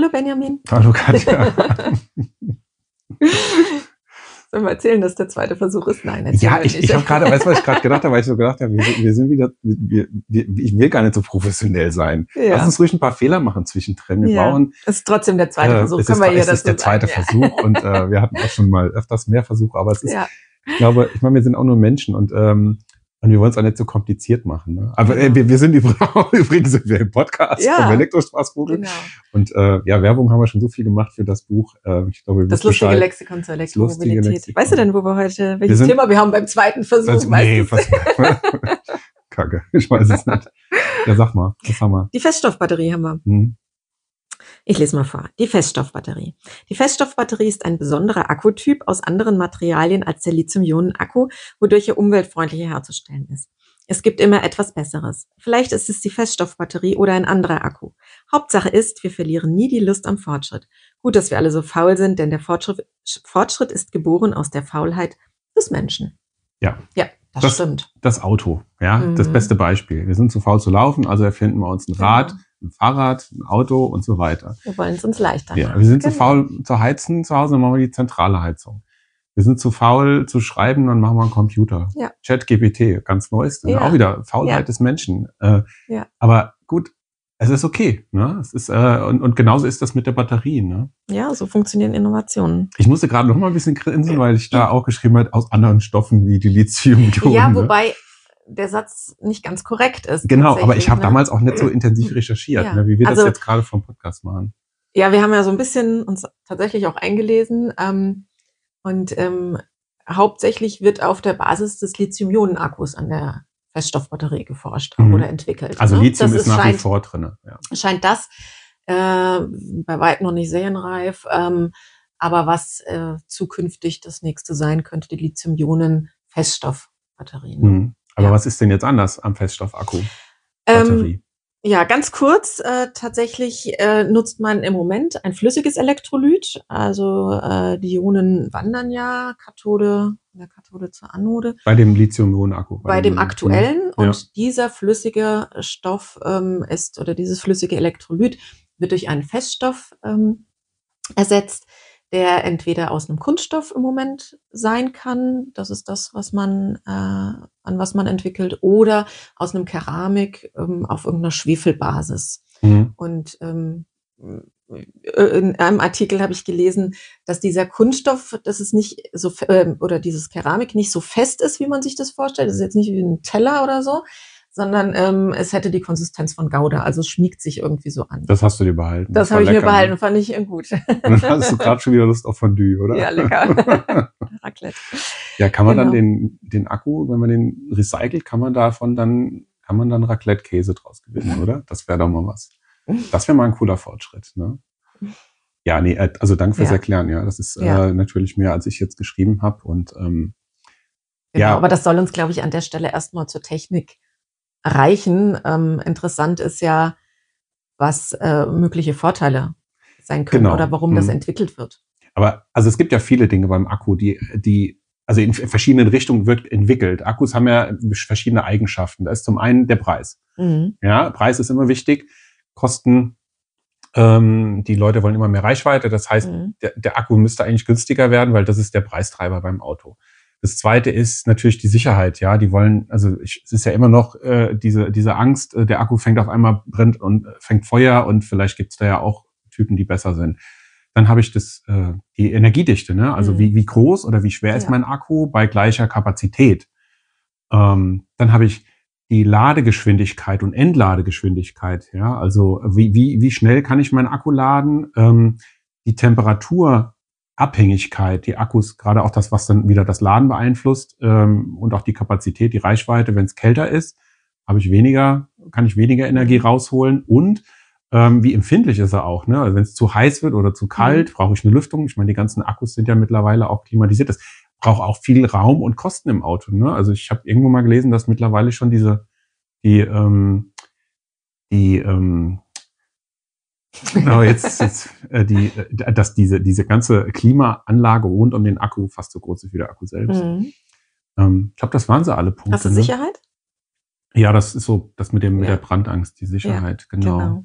Hallo Benjamin. Hallo Katja. Sollen wir erzählen, dass der zweite Versuch ist? Nein, Ja, ich, ich habe gerade, weißt du, was ich gerade gedacht habe, weil ich so gedacht habe, wir, sind- wir sind wieder, wir, wir, ich will gar nicht so professionell sein. Ja. Lass uns ruhig ein paar Fehler machen zwischendrin. Wir Ja. bauen, Es ist trotzdem der zweite äh, Versuch. es Können ist, es ist der zweite sagen. Versuch und äh, wir hatten auch schon mal öfters mehr Versuche, aber es ist, Ja. ich glaube, ich meine, wir sind auch nur Menschen und ähm, und wir wollen es auch nicht so kompliziert machen. Ne? Aber äh, Genau. wir, wir sind übrigens, übrigens sind wir im Podcast Ja. vom Elektrostraßvogel. ja, genau. Und äh, ja, Werbung haben wir schon so viel gemacht für das Buch. Äh, ich glaube, Das lustige Bescheid. Lexikon zur Elektromobilität. Lexikon. Weißt du denn, wo wir heute, welches sind- Thema wir haben beim zweiten Versuch? Weißt nee, was, Kacke, ich weiß es nicht. Ja, sag mal, was haben wir? Die Feststoffbatterie haben wir. Hm? Ich lese mal vor. Die Feststoffbatterie. Die Feststoffbatterie ist ein besonderer Akkutyp aus anderen Materialien als der Lithium-Ionen-Akku, wodurch er umweltfreundlicher herzustellen ist. Es gibt immer etwas Besseres. Vielleicht ist es die Feststoffbatterie oder ein anderer Akku. Hauptsache ist, wir verlieren nie die Lust am Fortschritt. Gut, dass wir alle so faul sind, denn der Fortschritt, Fortschritt ist geboren aus der Faulheit des Menschen. Ja. Ja, das, Das- stimmt. Das Auto, ja, Mhm. das beste Beispiel. Wir sind zu faul zu laufen, also erfinden wir uns ein Genau. Ein Fahrrad, ein Auto und so weiter. Wir wollen es uns leichter Ja, machen. wir sind zu Genau. faul zu heizen zu Hause, dann machen wir die zentrale Heizung. Wir sind zu faul zu schreiben, dann machen wir einen Computer. Ja. ChatGPT, ganz neues, Ja. auch wieder Faulheit Ja. des Menschen. Äh, Ja. Aber gut, es ist okay. Ne? Es ist, äh, und, und genauso ist das mit der Batterie. Ne? Ja, so funktionieren Innovationen. Ich musste gerade noch mal ein bisschen grinsen, weil ich da auch geschrieben habe, aus anderen Stoffen wie die Lithium-Ionen. Ja, ne? wobei der Satz nicht ganz korrekt ist. Genau, aber ich habe ne? damals auch nicht so intensiv recherchiert, Ja. ne, wie wir Also- das jetzt gerade vom Podcast machen. Ja, wir haben ja so ein bisschen uns tatsächlich auch eingelesen ähm, und ähm, hauptsächlich wird auf der Basis des Lithium-Ionen-Akkus an der Feststoffbatterie geforscht Mhm. oder entwickelt. Also ne? Lithium Das ist nach wie scheint, vor drinne. Ja. scheint das äh, bei weitem noch nicht serienreif, ähm, aber was äh, zukünftig das nächste sein könnte, die Lithium-Ionen-Feststoffbatterien. Mhm. Aber Ja. was ist denn jetzt anders am Feststoffakku? Ähm, Batterie. Ja, ganz kurz. Äh, tatsächlich äh, nutzt man im Moment ein flüssiges Elektrolyt. Also äh, die Ionen wandern ja Kathode, der Kathode zur Anode bei dem Lithium-Ionen-Akku. bei dem aktuellen. Ja. Und dieser flüssige Stoff ähm, ist oder dieses flüssige Elektrolyt wird durch einen Feststoff ähm, ersetzt, der entweder aus einem Kunststoff im Moment sein kann, das ist das, was man äh, an was man entwickelt, oder aus einem Keramik ähm, auf irgendeiner Schwefelbasis. Mhm. Und ähm, äh, in einem Artikel habe ich gelesen, dass dieser Kunststoff, dass es nicht so ähm, oder dieses Keramik nicht so fest ist, wie man sich das vorstellt. Das ist jetzt nicht wie ein Teller oder so, sondern ähm, es hätte die Konsistenz von Gouda, also es schmiegt sich irgendwie so an. Das hast du dir behalten. Das war habe ich mir lecker, behalten, Ne? fand ich äh, gut. Dann hast du gerade schon wieder Lust auf Fondue, oder? Ja, lecker. Raclette. ja, kann man dann Genau. den, den Akku, wenn man den recycelt, kann man davon dann, kann man dann Raclette-Käse draus gewinnen, oder? Das wäre doch mal was. Das wäre mal ein cooler Fortschritt, ne? Ja, nee, äh, also danke fürs Ja. Erklären, ja. Das ist Ja. äh, natürlich mehr, als ich jetzt geschrieben habe. Und ähm, Genau, Ja. aber das soll uns, glaube ich, an der Stelle erstmal zur Technik reichen. Ähm, interessant ist ja, was äh, mögliche Vorteile sein können Genau. oder warum das Mhm. entwickelt wird. Aber also es gibt ja viele Dinge beim Akku, die, die, also in verschiedenen Richtungen wird entwickelt. Akkus haben ja verschiedene Eigenschaften. Da ist zum einen der Preis. Mhm. Ja, Preis ist immer wichtig. Kosten, ähm, die Leute wollen immer mehr Reichweite. Das heißt, Mhm. der, der Akku müsste eigentlich günstiger werden, weil das ist der Preistreiber beim Auto. Das zweite ist natürlich die Sicherheit. Ja, die wollen, also ich, es ist ja immer noch äh, diese diese Angst, äh, der Akku fängt auf einmal brennt und äh, fängt Feuer und vielleicht gibt's da ja auch Typen, die besser sind. Dann habe ich das äh, die Energiedichte. Ne? Also Mhm. wie wie groß oder wie schwer ist Ja. mein Akku bei gleicher Kapazität? Ähm, dann habe ich die Ladegeschwindigkeit und Entladegeschwindigkeit. Ja, also wie, wie, wie schnell kann ich meinen Akku laden? Ähm, die Temperaturabhängigkeit, die Akkus, gerade auch das, was dann wieder das Laden beeinflusst ähm, und auch die Kapazität, die Reichweite, wenn es kälter ist, habe ich weniger, kann ich weniger Energie rausholen und ähm, wie empfindlich ist er auch, ne? Also wenn es zu heiß wird oder zu kalt, brauche ich eine Lüftung. Ich meine, die ganzen Akkus sind ja mittlerweile auch klimatisiert. Das braucht auch viel Raum und Kosten im Auto. Ne? Also ich habe irgendwo mal gelesen, dass mittlerweile schon diese die ähm, die ähm, oh, jetzt, jetzt äh, die äh, dass diese diese ganze Klimaanlage rund um den Akku fast so groß ist wie der Akku selbst. Mhm. Ähm, ich glaube, das waren so alle Punkte. Hast du ne? Sicherheit? Ja, das ist so das mit dem mit Ja. der Brandangst, die Sicherheit, genau.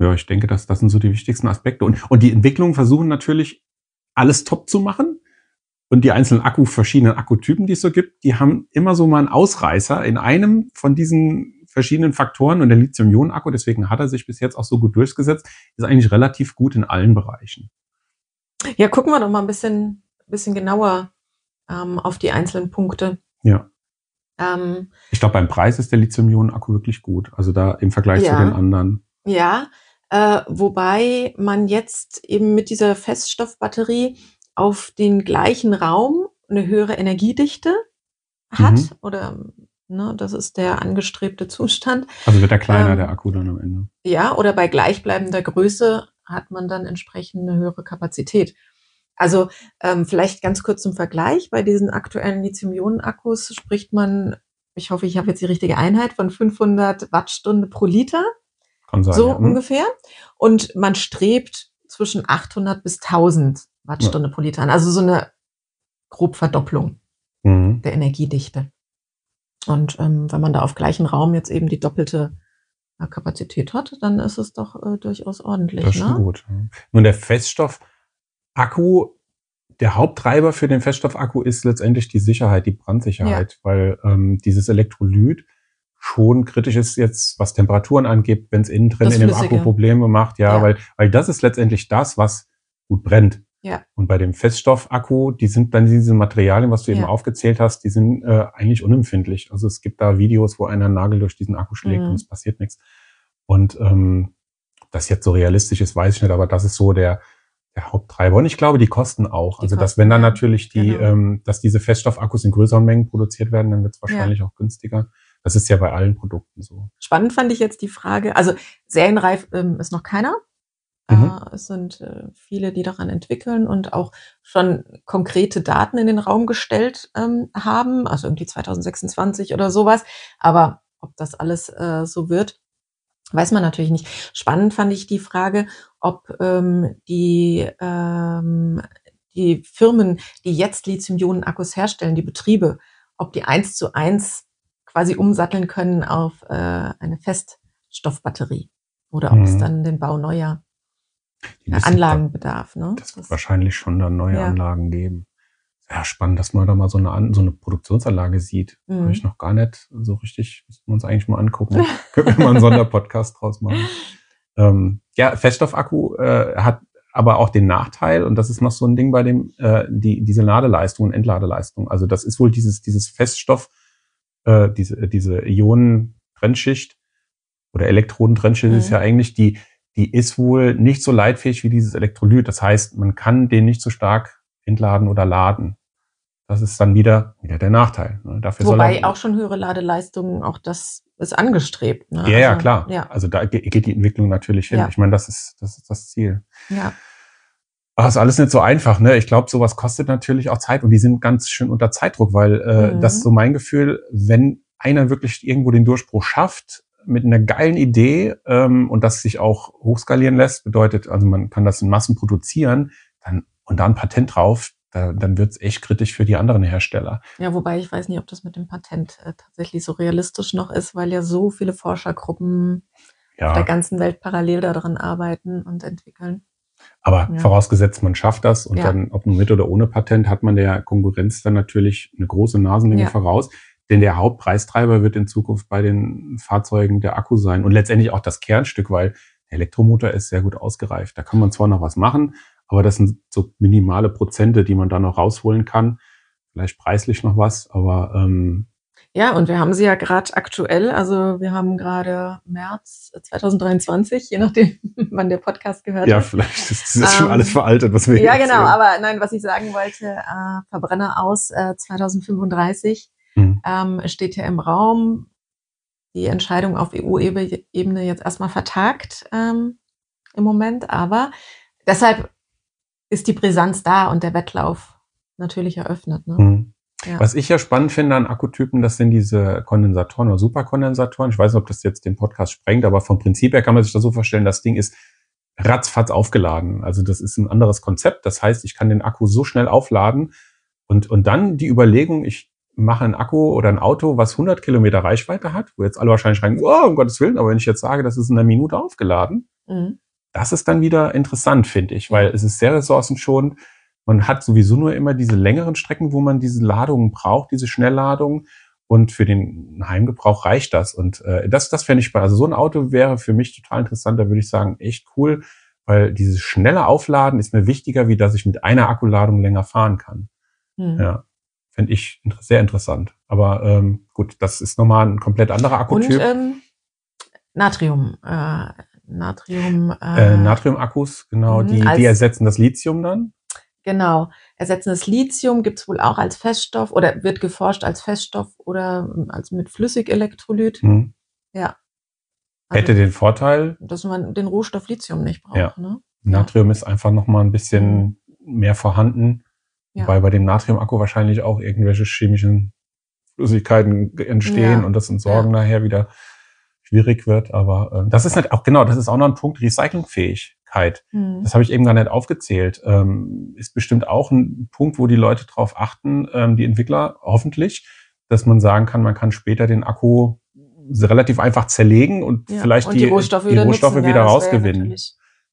Ja, ich denke, dass das sind so die wichtigsten Aspekte. Und, und die Entwicklungen versuchen natürlich, alles top zu machen. Und die einzelnen Akku, verschiedenen Akkutypen, die es so gibt, die haben immer so mal einen Ausreißer in einem von diesen verschiedenen Faktoren. Und der Lithium-Ionen-Akku, deswegen hat er sich bis jetzt auch so gut durchgesetzt, ist eigentlich relativ gut in allen Bereichen. Ja, gucken wir doch mal ein bisschen, bisschen genauer ähm, auf die einzelnen Punkte. Ja. Ähm, ich glaube, beim Preis ist der Lithium-Ionen-Akku wirklich gut. Also da im Vergleich ja, zu den anderen. Ja, äh, wobei man jetzt eben mit dieser Feststoffbatterie auf den gleichen Raum eine höhere Energiedichte hat mhm. oder ne, das ist der angestrebte Zustand. Also wird er kleiner, ähm, der Akku dann am Ende. Ja, oder bei gleichbleibender Größe hat man dann entsprechend eine höhere Kapazität. Also ähm, vielleicht ganz kurz zum Vergleich. Bei diesen aktuellen Lithium-Ionen-Akkus spricht man, ich hoffe, ich habe jetzt die richtige Einheit, von 500 Wattstunde pro Liter. Kann sein, so ja. Hm. ungefähr. Und man strebt zwischen 800 bis 1000 Wattstunde ja. pro Liter an. Also so eine grob Verdopplung mhm. der Energiedichte. Und ähm, wenn man da auf gleichen Raum jetzt eben die doppelte äh, Kapazität hat, dann ist es doch äh, durchaus ordentlich. Das ist ne? gut. Nun der Feststoffakku, der Haupttreiber für den Feststoffakku ist letztendlich die Sicherheit, die Brandsicherheit, ja. weil ähm, dieses Elektrolyt schon kritisch ist jetzt, was Temperaturen angeht, wenn es innen drin in dem Akku Probleme macht, ja, ja, weil weil das ist letztendlich das, was gut brennt. Ja. Und bei dem Feststoffakku, die sind dann diese Materialien, was du eben aufgezählt hast, die sind äh, eigentlich unempfindlich. Also es gibt da Videos, wo einer einen Nagel durch diesen Akku schlägt mhm. und es passiert nichts. Und ähm, das jetzt so realistisch ist, weiß ich nicht, aber das ist so der, der Haupttreiber. Und ich glaube, die kosten auch. Die also, dass wenn dann natürlich die, genau. ähm, dass diese Feststoffakkus in größeren Mengen produziert werden, dann wird es wahrscheinlich ja. auch günstiger. Das ist ja bei allen Produkten so. Spannend fand ich jetzt die Frage, also serienreif ähm, ist noch keiner. Mhm. Es sind äh, viele, die daran entwickeln und auch schon konkrete Daten in den Raum gestellt ähm, haben, also irgendwie 2026 oder sowas. Aber ob das alles äh, so wird, weiß man natürlich nicht. Spannend fand ich die Frage, ob ähm, die, ähm, die Firmen, die jetzt Lithium-Ionen-Akkus herstellen, die Betriebe, ob die eins zu eins quasi umsatteln können auf äh, eine Feststoffbatterie oder ob mhm. es dann den Bau neuer Anlagenbedarf. Ne? Das wird wahrscheinlich schon dann neue ja. Anlagen geben. Ja, spannend, dass man da mal so eine, so eine Produktionsanlage sieht. Mhm. Habe ich noch gar nicht so richtig, müssen wir uns eigentlich mal angucken. Können wir mal einen Sonderpodcast draus machen. Ähm, ja, Feststoffakku äh, hat aber auch den Nachteil, und das ist noch so ein Ding bei dem, äh, die, diese Ladeleistung und Entladeleistung. Also das ist wohl dieses, dieses Feststoff, äh, diese, diese Ionen-Trennschicht oder Elektrodentrennschicht mhm. ist ja eigentlich die, die ist wohl nicht so leitfähig wie dieses Elektrolyt. Das heißt, man kann den nicht so stark entladen oder laden. Das ist dann wieder, wieder der Nachteil. Ne? Dafür Wobei auch schon höhere Ladeleistungen, auch das ist angestrebt. Ne? Ja, also, ja, klar. Ja. Also da geht die Entwicklung natürlich hin. Ja. Ich meine, das ist, das ist das Ziel. Ja. Aber ist alles nicht so einfach, ne? Ich glaube, sowas kostet natürlich auch Zeit und die sind ganz schön unter Zeitdruck, weil äh, mhm. das ist so mein Gefühl, wenn einer wirklich irgendwo den Durchbruch schafft, mit einer geilen Idee ähm, und das sich auch hochskalieren lässt, bedeutet, also man kann das in Massen produzieren, dann und da ein Patent drauf, da, dann wird's echt kritisch für die anderen Hersteller. Ja, wobei ich weiß nicht, ob das mit dem Patent äh, tatsächlich so realistisch noch ist, weil ja so viele Forschergruppen ja. auf der ganzen Welt parallel daran arbeiten und entwickeln. Aber ja. vorausgesetzt, man schafft das und ja. dann, ob nur mit oder ohne Patent, hat man der Konkurrenz dann natürlich eine große Nasenlänge voraus. Denn der Hauptpreistreiber wird in Zukunft bei den Fahrzeugen der Akku sein und letztendlich auch das Kernstück, weil der Elektromotor ist sehr gut ausgereift. Da kann man zwar noch was machen, aber das sind so minimale Prozente, die man da noch rausholen kann. Vielleicht preislich noch was, aber ähm, ja, und wir haben sie ja gerade aktuell, also wir haben gerade März 2023, je nachdem, wann der Podcast gehört ja, hat. Ja, vielleicht ist das schon alles ähm, veraltet, was wir Ja, genau, aber nein, was ich sagen wollte, äh, Verbrenner aus äh, 2035 mhm. Ähm, steht ja im Raum. Die Entscheidung auf EU-Ebene jetzt erstmal vertagt ähm, im Moment, aber deshalb ist die Brisanz da und der Wettlauf natürlich eröffnet. Ne? Mhm. Ja. Was ich ja spannend finde an Akkutypen, das sind diese Kondensatoren oder Superkondensatoren. Ich weiß nicht, ob das jetzt den Podcast sprengt, aber vom Prinzip her kann man sich das so vorstellen, das Ding ist ratzfatz aufgeladen. Also das ist ein anderes Konzept. Das heißt, ich kann den Akku so schnell aufladen und, und dann die Überlegung, ich mache ein Akku oder ein Auto, was 100 Kilometer Reichweite hat, wo jetzt alle wahrscheinlich schreien, wow, um Gottes Willen, aber wenn ich jetzt sage, das ist in einer Minute aufgeladen, Mhm. Das ist dann wieder interessant, finde ich, weil es ist sehr ressourcenschonend. Man hat sowieso nur immer diese längeren Strecken, wo man diese Ladungen braucht, diese Schnellladungen. Und für den Heimgebrauch reicht das. Und äh, das, das fände ich spannend. Also so ein Auto wäre für mich total interessant. Da würde ich sagen, echt cool, weil dieses schnelle Aufladen ist mir wichtiger, wie dass ich mit einer Akkuladung länger fahren kann. Mhm. Ja, fände ich sehr interessant. Aber ähm, gut, das ist nochmal ein komplett anderer Und Akkutyp. ähm, Natrium. Äh, Natrium. äh, Natrium-Akkus, genau, mhm, die, die ersetzen das Lithium dann. Genau. Ersetzendes Lithium gibt's wohl auch als Feststoff oder wird geforscht als Feststoff oder ähm, als mit Flüssigelektrolyt. Hm. Ja. Hätte Also, den Vorteil, dass man den Rohstoff Lithium nicht braucht. Ja. Ne? Natrium ist einfach nochmal ein bisschen mehr vorhanden. Ja. Wobei bei dem Natrium-Akku wahrscheinlich auch irgendwelche chemischen Flüssigkeiten entstehen Ja. und das Entsorgen nachher wieder schwierig wird. Aber äh, das ist nicht auch genau, das ist auch noch ein Punkt Recyclingfähigkeit. Mhm. Das habe ich eben gar nicht aufgezählt. Ähm, ist bestimmt auch ein Punkt, wo die Leute drauf achten, ähm, die Entwickler hoffentlich, dass man sagen kann, man kann später den Akku relativ einfach zerlegen und Ja. vielleicht Und die, Rohstoffe die wieder, Rohstoffe wieder ja, rausgewinnen,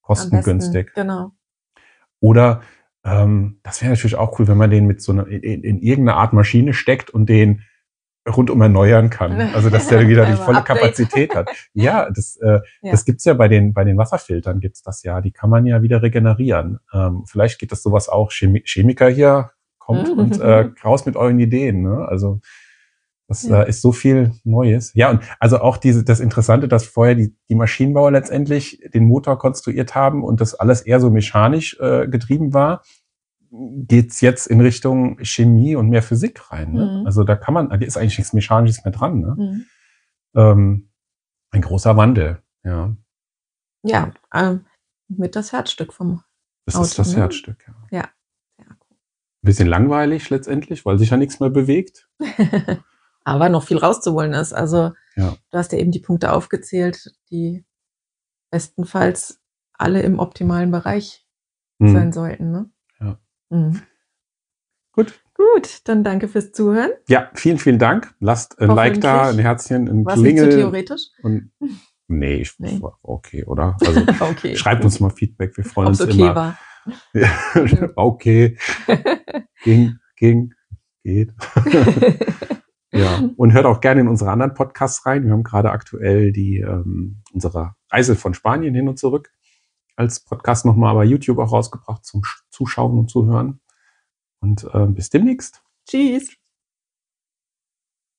kostengünstig. Genau. Oder ähm, das wäre natürlich auch cool, wenn man den mit so einer in, in, in irgendeine Art Maschine steckt und den rundum erneuern kann. Also dass der wieder die volle Update. Kapazität hat. Ja, das, äh, Ja. das gibt's ja bei den bei den Wasserfiltern gibt's das ja. Die kann man ja wieder regenerieren. Ähm, vielleicht geht das sowas auch. Chemi Chemiker hier kommt Mhm. und äh, raus mit euren Ideen. Ne? Also das Ja. äh, ist so viel Neues. Ja, und also auch diese, das Interessante, dass vorher die, die Maschinenbauer letztendlich den Motor konstruiert haben und das alles eher so mechanisch äh, getrieben war, geht's jetzt in Richtung Chemie und mehr Physik rein. Ne? Mhm. Also da kann man, da ist eigentlich nichts Mechanisches mehr dran. Ne? Mhm. Ähm, ein großer Wandel. Ja, Ja, ähm, mit das Herzstück vom das Auto, ist das ne? Herzstück. Ja. Ja. Ein bisschen langweilig letztendlich, weil sich ja nichts mehr bewegt. Aber noch viel rauszuholen ist. Also Ja. du hast ja eben die Punkte aufgezählt, die bestenfalls alle im optimalen Bereich Hm. sein sollten. Ne? Ja. Mhm. Gut. Gut, dann danke fürs Zuhören. Ja, vielen, vielen Dank. Lasst ein Like da, ein Herzchen, ein War es nicht Klingel. theoretisch? Und nee, ich Nee. okay, oder? Also Okay. schreibt uns mal Feedback, wir freuen Ob uns okay immer. war. Okay, ging, ging, geht. Ja, und hört auch gerne in unsere anderen Podcasts rein. Wir haben gerade aktuell die ähm, unsere Reise von Spanien hin und zurück als Podcast nochmal bei YouTube auch rausgebracht zum Sch- Zuschauen und Zuhören. Und ähm, bis demnächst. Tschüss.